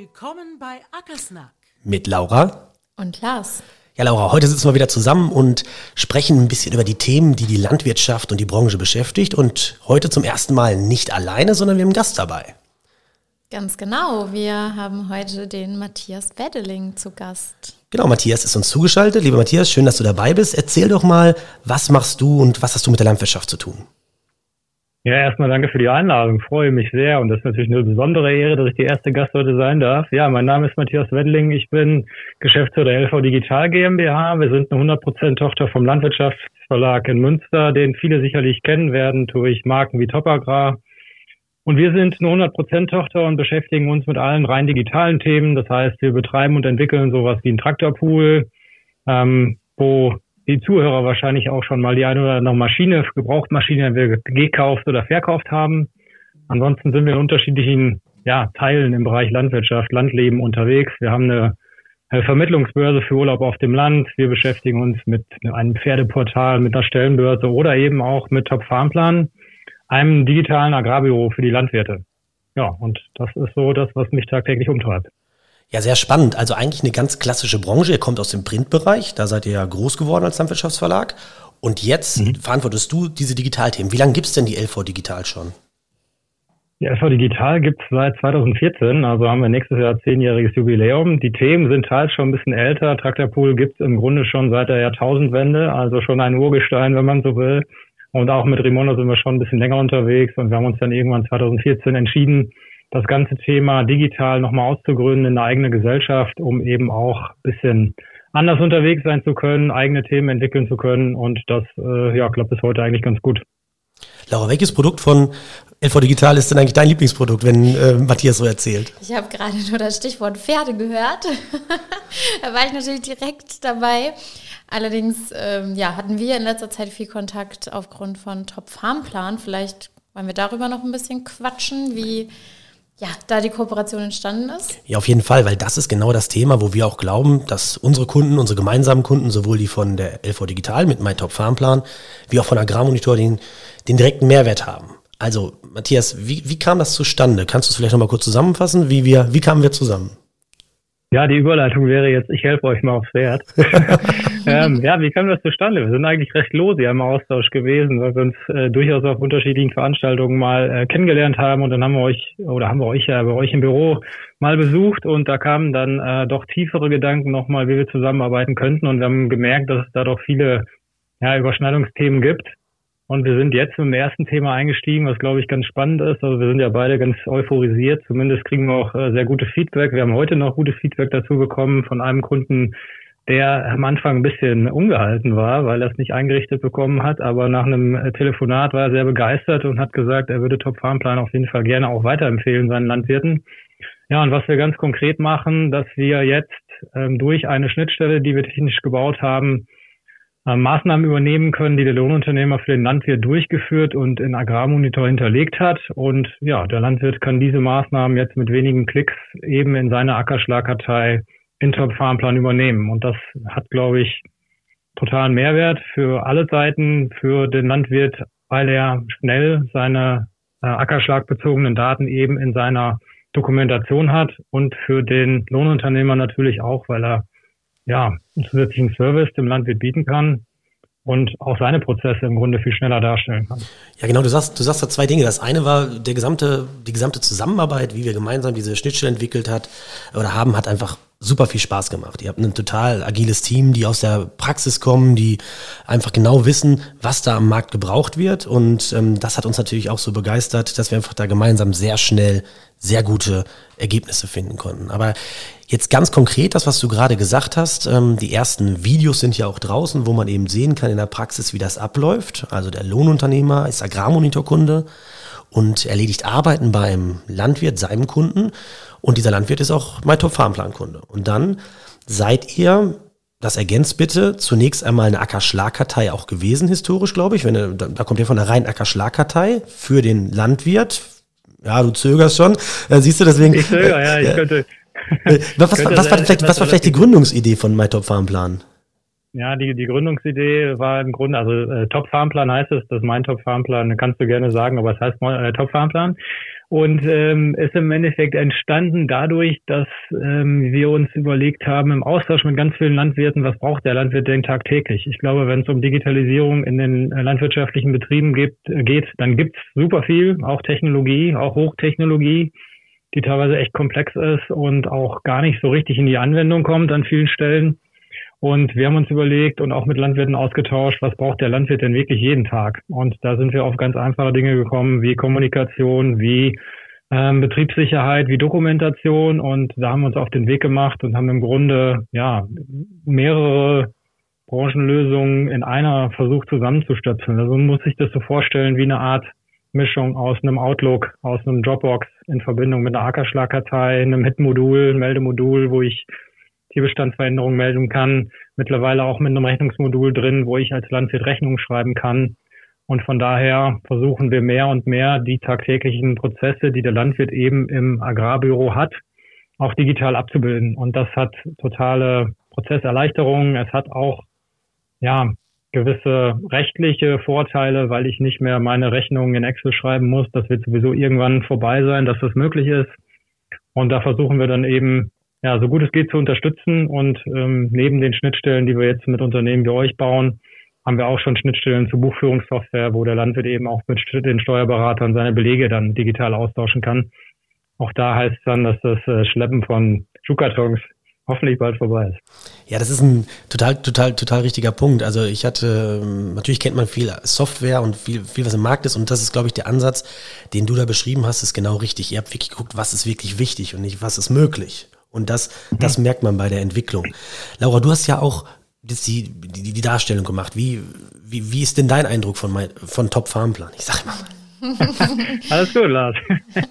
Willkommen bei Ackersnack. Mit Laura. Und Lars. Ja, Laura, heute sitzen wir wieder zusammen und sprechen ein bisschen über die Themen, die die Landwirtschaft und die Branche beschäftigt. Und heute zum ersten Mal nicht alleine, sondern wir haben einen Gast dabei. Ganz genau. Wir haben heute den Matthias Wedeling zu Gast. Genau, Matthias ist uns zugeschaltet. Lieber Matthias, schön, dass du dabei bist. Erzähl doch mal, was machst du und was hast du mit der Landwirtschaft zu tun? Ja, erstmal danke für die Einladung. Freue mich sehr und das ist natürlich eine besondere Ehre, dass ich die erste Gast heute sein darf. Ja, mein Name ist Matthias Wendling. Ich bin Geschäftsführer der LV Digital GmbH. Wir sind eine 100% Tochter vom Landwirtschaftsverlag in Münster, den viele sicherlich kennen werden durch Marken wie Top Agrar. Und wir sind eine 100% Tochter und beschäftigen uns mit allen rein digitalen Themen. Das heißt, wir betreiben und entwickeln sowas wie einen Traktorpool, ähm, wo die Zuhörer wahrscheinlich auch schon mal die eine oder andere Maschine, Gebrauchtmaschine gekauft oder verkauft haben. Ansonsten sind wir in unterschiedlichen ja, Teilen im Bereich Landwirtschaft, Landleben unterwegs. Wir haben eine, Vermittlungsbörse für Urlaub auf dem Land. Wir beschäftigen uns mit einem Pferdeportal, mit einer Stellenbörse oder eben auch mit Top Farmplan, einem digitalen Agrarbüro für die Landwirte. Ja, und das ist so das, was mich tagtäglich umtreibt. Ja, sehr spannend. Also eigentlich eine ganz klassische Branche. Ihr kommt aus dem Printbereich, da seid ihr ja groß geworden als Landwirtschaftsverlag. Und jetzt mhm. verantwortest du diese Digitalthemen. Wie lange gibt's denn die LV Digital schon? Die LV Digital gibt's seit 2014, also haben wir nächstes Jahr zehnjähriges Jubiläum. Die Themen sind teils schon ein bisschen älter. Traktorpool gibt's im Grunde schon seit der Jahrtausendwende, also schon ein Urgestein, wenn man so will. Und auch mit Rimondo sind wir schon ein bisschen länger unterwegs und wir haben uns dann irgendwann 2014 entschieden, das ganze Thema digital nochmal auszugründen in eine eigene Gesellschaft, um eben auch bisschen anders unterwegs sein zu können, eigene Themen entwickeln zu können. Und das, äh, ja, klappt bis heute eigentlich ganz gut. Laura, welches Produkt von LV Digital ist denn eigentlich dein Lieblingsprodukt, wenn äh, Matthias so erzählt? Ich habe gerade nur das Stichwort Pferde gehört. da war ich natürlich direkt dabei. Allerdings ähm, ja, hatten wir in letzter Zeit viel Kontakt aufgrund von Top Farmplan. Vielleicht wollen wir darüber noch ein bisschen quatschen, wie ja, da die Kooperation entstanden ist? Ja, auf jeden Fall, weil das ist genau das Thema, wo wir auch glauben, dass unsere Kunden, unsere gemeinsamen Kunden, sowohl die von der LV Digital mit MyTop Farmplan, wie auch von Agrarmonitor den, den direkten Mehrwert haben. Also, Matthias, wie, wie kam das zustande? Kannst du es vielleicht nochmal kurz zusammenfassen? Wie, wir, wie kamen wir zusammen? Ja, die Überleitung wäre jetzt, ich helfe euch mal aufs Pferd. ähm, ja, wie kam das zustande? Wir sind eigentlich recht lose im Austausch gewesen, weil wir uns äh, durchaus auf unterschiedlichen Veranstaltungen mal äh, kennengelernt haben. Und dann haben wir euch, oder haben wir euch ja bei euch im Büro mal besucht. Und da kamen dann äh, doch tiefere Gedanken nochmal, wie wir zusammenarbeiten könnten. Und wir haben gemerkt, dass es da doch viele ja, Überschneidungsthemen gibt und wir sind jetzt dem ersten Thema eingestiegen, was glaube ich ganz spannend ist. Also wir sind ja beide ganz euphorisiert. Zumindest kriegen wir auch äh, sehr gutes Feedback. Wir haben heute noch gutes Feedback dazu bekommen von einem Kunden, der am Anfang ein bisschen ungehalten war, weil er es nicht eingerichtet bekommen hat. Aber nach einem äh, Telefonat war er sehr begeistert und hat gesagt, er würde Top Farmplan auf jeden Fall gerne auch weiterempfehlen seinen Landwirten. Ja, und was wir ganz konkret machen, dass wir jetzt ähm, durch eine Schnittstelle, die wir technisch gebaut haben, Maßnahmen übernehmen können, die der Lohnunternehmer für den Landwirt durchgeführt und in Agrarmonitor hinterlegt hat. Und ja, der Landwirt kann diese Maßnahmen jetzt mit wenigen Klicks eben in seine Ackerschlagkartei in Top Farmplan übernehmen. Und das hat, glaube ich, totalen Mehrwert für alle Seiten, für den Landwirt, weil er schnell seine äh, ackerschlagbezogenen Daten eben in seiner Dokumentation hat und für den Lohnunternehmer natürlich auch, weil er ja, einen zusätzlichen Service dem Landwirt bieten kann und auch seine Prozesse im Grunde viel schneller darstellen kann. Ja, genau, du sagst, du sagst da zwei Dinge. Das eine war der gesamte, die gesamte Zusammenarbeit, wie wir gemeinsam diese Schnittstelle entwickelt hat oder haben, hat einfach super viel Spaß gemacht. Ihr habt ein total agiles Team, die aus der Praxis kommen, die einfach genau wissen, was da am Markt gebraucht wird. Und ähm, das hat uns natürlich auch so begeistert, dass wir einfach da gemeinsam sehr schnell sehr gute Ergebnisse finden konnten. Aber jetzt ganz konkret, das, was du gerade gesagt hast, ähm, die ersten Videos sind ja auch draußen, wo man eben sehen kann in der Praxis, wie das abläuft. Also der Lohnunternehmer ist Agrarmonitorkunde und erledigt Arbeiten beim Landwirt, seinem Kunden. Und dieser Landwirt ist auch MyTop Farmplan Kunde. Und dann seid ihr, das ergänzt bitte, zunächst einmal eine Ackerschlagkartei auch gewesen, historisch, glaube ich. Wenn, da, da kommt ihr von der reinen Ackerschlagkartei für den Landwirt. Ja, du zögerst schon. Äh, siehst du deswegen. Ich zögere, ja, ich könnte. Äh, was, was, was, war vielleicht, was war vielleicht die Gründungsidee von MyTop Farmplan? Ja, die, die Gründungsidee war im Grunde, also äh, Top Farmplan heißt es, das ist mein Top Farmplan, kannst du gerne sagen, aber es heißt äh, Top Farmplan. Und ähm, ist im Endeffekt entstanden dadurch, dass ähm, wir uns überlegt haben, im Austausch mit ganz vielen Landwirten, was braucht der Landwirt denn tagtäglich? Ich glaube, wenn es um Digitalisierung in den äh, landwirtschaftlichen Betrieben gibt, äh, geht, dann gibt's super viel, auch Technologie, auch Hochtechnologie, die teilweise echt komplex ist und auch gar nicht so richtig in die Anwendung kommt an vielen Stellen. Und wir haben uns überlegt und auch mit Landwirten ausgetauscht, was braucht der Landwirt denn wirklich jeden Tag? Und da sind wir auf ganz einfache Dinge gekommen, wie Kommunikation, wie ähm, Betriebssicherheit, wie Dokumentation. Und da haben wir uns auf den Weg gemacht und haben im Grunde ja mehrere Branchenlösungen in einer versucht zusammenzustöpseln. Also man muss sich das so vorstellen wie eine Art Mischung aus einem Outlook, aus einem Dropbox in Verbindung mit einer Ackerschlagkartei, einem Hit-Modul, Meldemodul, wo ich Tierbestandsveränderungen melden kann. Mittlerweile auch mit einem Rechnungsmodul drin, wo ich als Landwirt Rechnungen schreiben kann. Und von daher versuchen wir mehr und mehr die tagtäglichen Prozesse, die der Landwirt eben im Agrarbüro hat, auch digital abzubilden. Und das hat totale Prozesserleichterungen. Es hat auch, ja, gewisse rechtliche Vorteile, weil ich nicht mehr meine Rechnungen in Excel schreiben muss. Das wird sowieso irgendwann vorbei sein, dass das möglich ist. Und da versuchen wir dann eben ja, so gut es geht zu unterstützen. Und ähm, neben den Schnittstellen, die wir jetzt mit Unternehmen wie euch bauen, haben wir auch schon Schnittstellen zur Buchführungssoftware, wo der Landwirt eben auch mit den Steuerberatern seine Belege dann digital austauschen kann. Auch da heißt es dann, dass das äh, Schleppen von Schuhkartons hoffentlich bald vorbei ist. Ja, das ist ein total, total, total richtiger Punkt. Also ich hatte, ähm, natürlich kennt man viel Software und viel, viel, was im Markt ist und das ist, glaube ich, der Ansatz, den du da beschrieben hast, ist genau richtig. Ihr habt wirklich geguckt, was ist wirklich wichtig und nicht, was ist möglich. Und das, mhm. das merkt man bei der Entwicklung. Laura, du hast ja auch die, die, die Darstellung gemacht. Wie, wie, wie ist denn dein Eindruck von, mein, von Top Farmplan? Ich sag mal. Alles gut, Lars.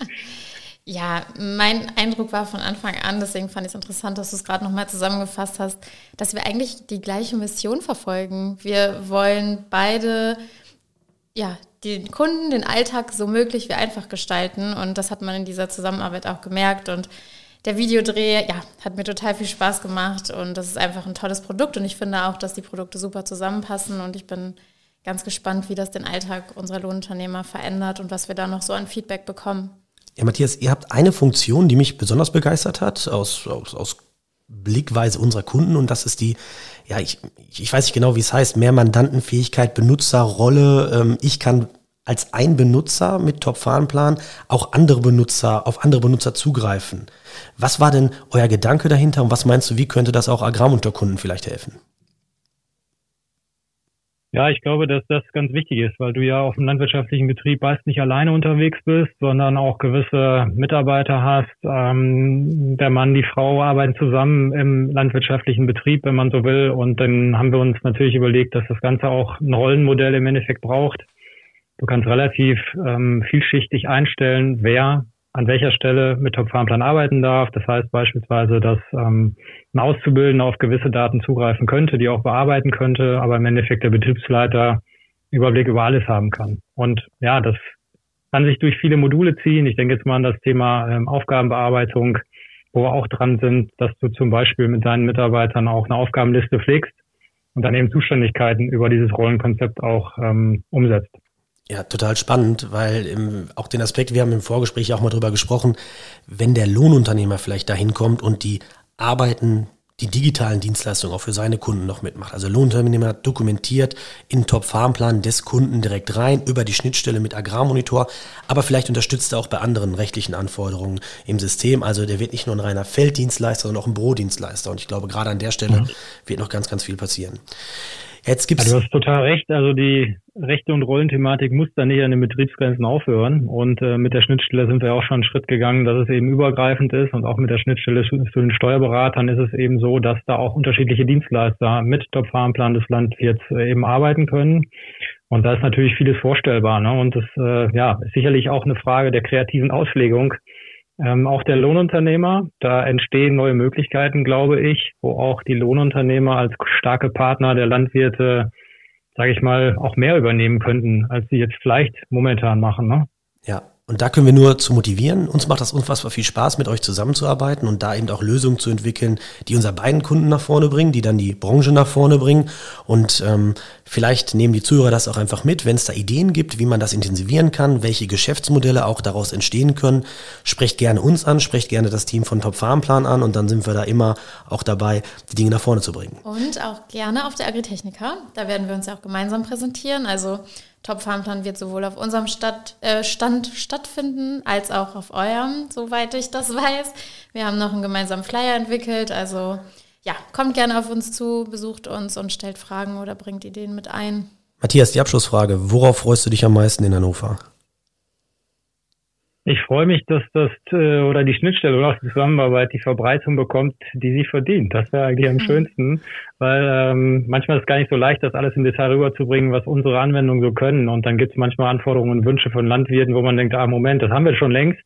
Ja, mein Eindruck war von Anfang an, deswegen fand ich es interessant, dass du es gerade nochmal zusammengefasst hast, dass wir eigentlich die gleiche Mission verfolgen. Wir wollen beide ja, den Kunden den Alltag so möglich wie einfach gestalten und das hat man in dieser Zusammenarbeit auch gemerkt und der Videodreh, ja, hat mir total viel Spaß gemacht und das ist einfach ein tolles Produkt und ich finde auch, dass die Produkte super zusammenpassen und ich bin ganz gespannt, wie das den Alltag unserer Lohnunternehmer verändert und was wir da noch so an Feedback bekommen. Ja, Matthias, ihr habt eine Funktion, die mich besonders begeistert hat, aus, aus, aus Blickweise unserer Kunden und das ist die, ja, ich, ich weiß nicht genau, wie es heißt, mehr Mandantenfähigkeit, Benutzerrolle. Ähm, ich kann als ein Benutzer mit Top-Fahnenplan auch andere Benutzer, auf andere Benutzer zugreifen. Was war denn euer Gedanke dahinter und was meinst du, wie könnte das auch Agrarunterkunden vielleicht helfen? Ja, ich glaube, dass das ganz wichtig ist, weil du ja auf dem landwirtschaftlichen Betrieb meist nicht alleine unterwegs bist, sondern auch gewisse Mitarbeiter hast. Ähm, der Mann, die Frau arbeiten zusammen im landwirtschaftlichen Betrieb, wenn man so will. Und dann haben wir uns natürlich überlegt, dass das Ganze auch ein Rollenmodell im Endeffekt braucht Du kannst relativ ähm, vielschichtig einstellen, wer an welcher Stelle mit Top-Farmplan arbeiten darf. Das heißt beispielsweise, dass ähm, ein Auszubildender auf gewisse Daten zugreifen könnte, die auch bearbeiten könnte, aber im Endeffekt der Betriebsleiter Überblick über alles haben kann. Und ja, das kann sich durch viele Module ziehen. Ich denke jetzt mal an das Thema ähm, Aufgabenbearbeitung, wo wir auch dran sind, dass du zum Beispiel mit deinen Mitarbeitern auch eine Aufgabenliste pflegst und dann eben Zuständigkeiten über dieses Rollenkonzept auch ähm, umsetzt. Ja, total spannend, weil im, auch den Aspekt, wir haben im Vorgespräch auch mal drüber gesprochen, wenn der Lohnunternehmer vielleicht dahin kommt und die Arbeiten, die digitalen Dienstleistungen auch für seine Kunden noch mitmacht. Also Lohnunternehmer dokumentiert in Top-Farmplan des Kunden direkt rein über die Schnittstelle mit Agrarmonitor, aber vielleicht unterstützt er auch bei anderen rechtlichen Anforderungen im System. Also der wird nicht nur ein reiner Felddienstleister, sondern auch ein Bürodienstleister. Und ich glaube, gerade an der Stelle mhm. wird noch ganz, ganz viel passieren. Jetzt gibt's ja, du hast total recht. Also die Rechte- und Rollenthematik muss da nicht an den Betriebsgrenzen aufhören. Und äh, mit der Schnittstelle sind wir auch schon einen Schritt gegangen, dass es eben übergreifend ist. Und auch mit der Schnittstelle zu, den Steuerberatern ist es eben so, dass da auch unterschiedliche Dienstleister mit Top-Farmplan des Landwirts äh, eben arbeiten können. Und da ist natürlich vieles vorstellbar. Ne? Und das äh, ja, ist sicherlich auch eine Frage der kreativen Auslegung ähm, auch der Lohnunternehmer, da entstehen neue Möglichkeiten, glaube ich, wo auch die Lohnunternehmer als starke Partner der Landwirte, sage ich mal, auch mehr übernehmen könnten, als sie jetzt vielleicht momentan machen. Ne? Ja, Und da können wir nur zu motivieren. Uns macht das unfassbar viel Spaß, mit euch zusammenzuarbeiten und da eben auch Lösungen zu entwickeln, die unsere beiden Kunden nach vorne bringen, die dann die Branche nach vorne bringen. Und ähm, vielleicht nehmen die Zuhörer das auch einfach mit, wenn es da Ideen gibt, wie man das intensivieren kann, welche Geschäftsmodelle auch daraus entstehen können. Sprecht gerne uns an, sprecht gerne das Team von Top Farmplan an und dann sind wir da immer auch dabei, die Dinge nach vorne zu bringen. Und auch gerne auf der Agritechnica. Da werden wir uns ja auch gemeinsam präsentieren. Also Top Farmplan wird sowohl auf unserem Stadt, äh, Stand stattfinden, als auch auf eurem, soweit ich das weiß. Wir haben noch einen gemeinsamen Flyer entwickelt, also ja, kommt gerne auf uns zu, besucht uns und stellt Fragen oder bringt Ideen mit ein. Matthias, die Abschlussfrage. Worauf freust du dich am meisten in Hannover? Ich freue mich, dass das äh, oder die Schnittstelle oder auch die Zusammenarbeit die Verbreitung bekommt, die sie verdient. Das wäre eigentlich am mhm. schönsten, weil ähm, manchmal ist es gar nicht so leicht, das alles im Detail rüberzubringen, was unsere Anwendungen so können. Und dann gibt es manchmal Anforderungen und Wünsche von Landwirten, wo man denkt, ah Moment, das haben wir schon längst.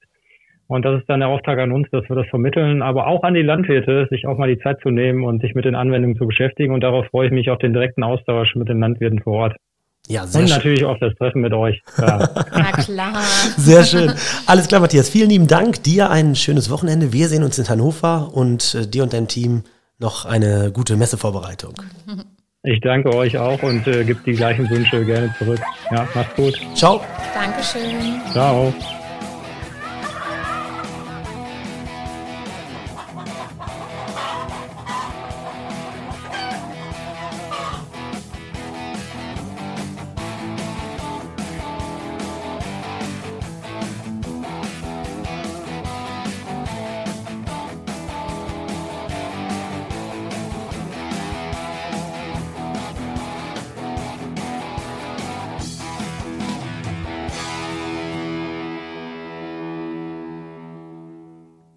Und das ist dann der Auftrag an uns, dass wir das vermitteln, aber auch an die Landwirte, sich auch mal die Zeit zu nehmen und sich mit den Anwendungen zu beschäftigen. Und darauf freue ich mich auf den direkten Austausch mit den Landwirten vor Ort. Ja, sehr Und schön. natürlich auch das Treffen mit euch. Ja. Na klar. Sehr schön. Alles klar, Matthias. Vielen lieben Dank. Dir ein schönes Wochenende. Wir sehen uns in Hannover und äh, dir und deinem Team noch eine gute Messevorbereitung. Ich danke euch auch und äh, gebe die gleichen Wünsche gerne zurück. Ja, macht's gut. Ciao. Dankeschön. Ciao.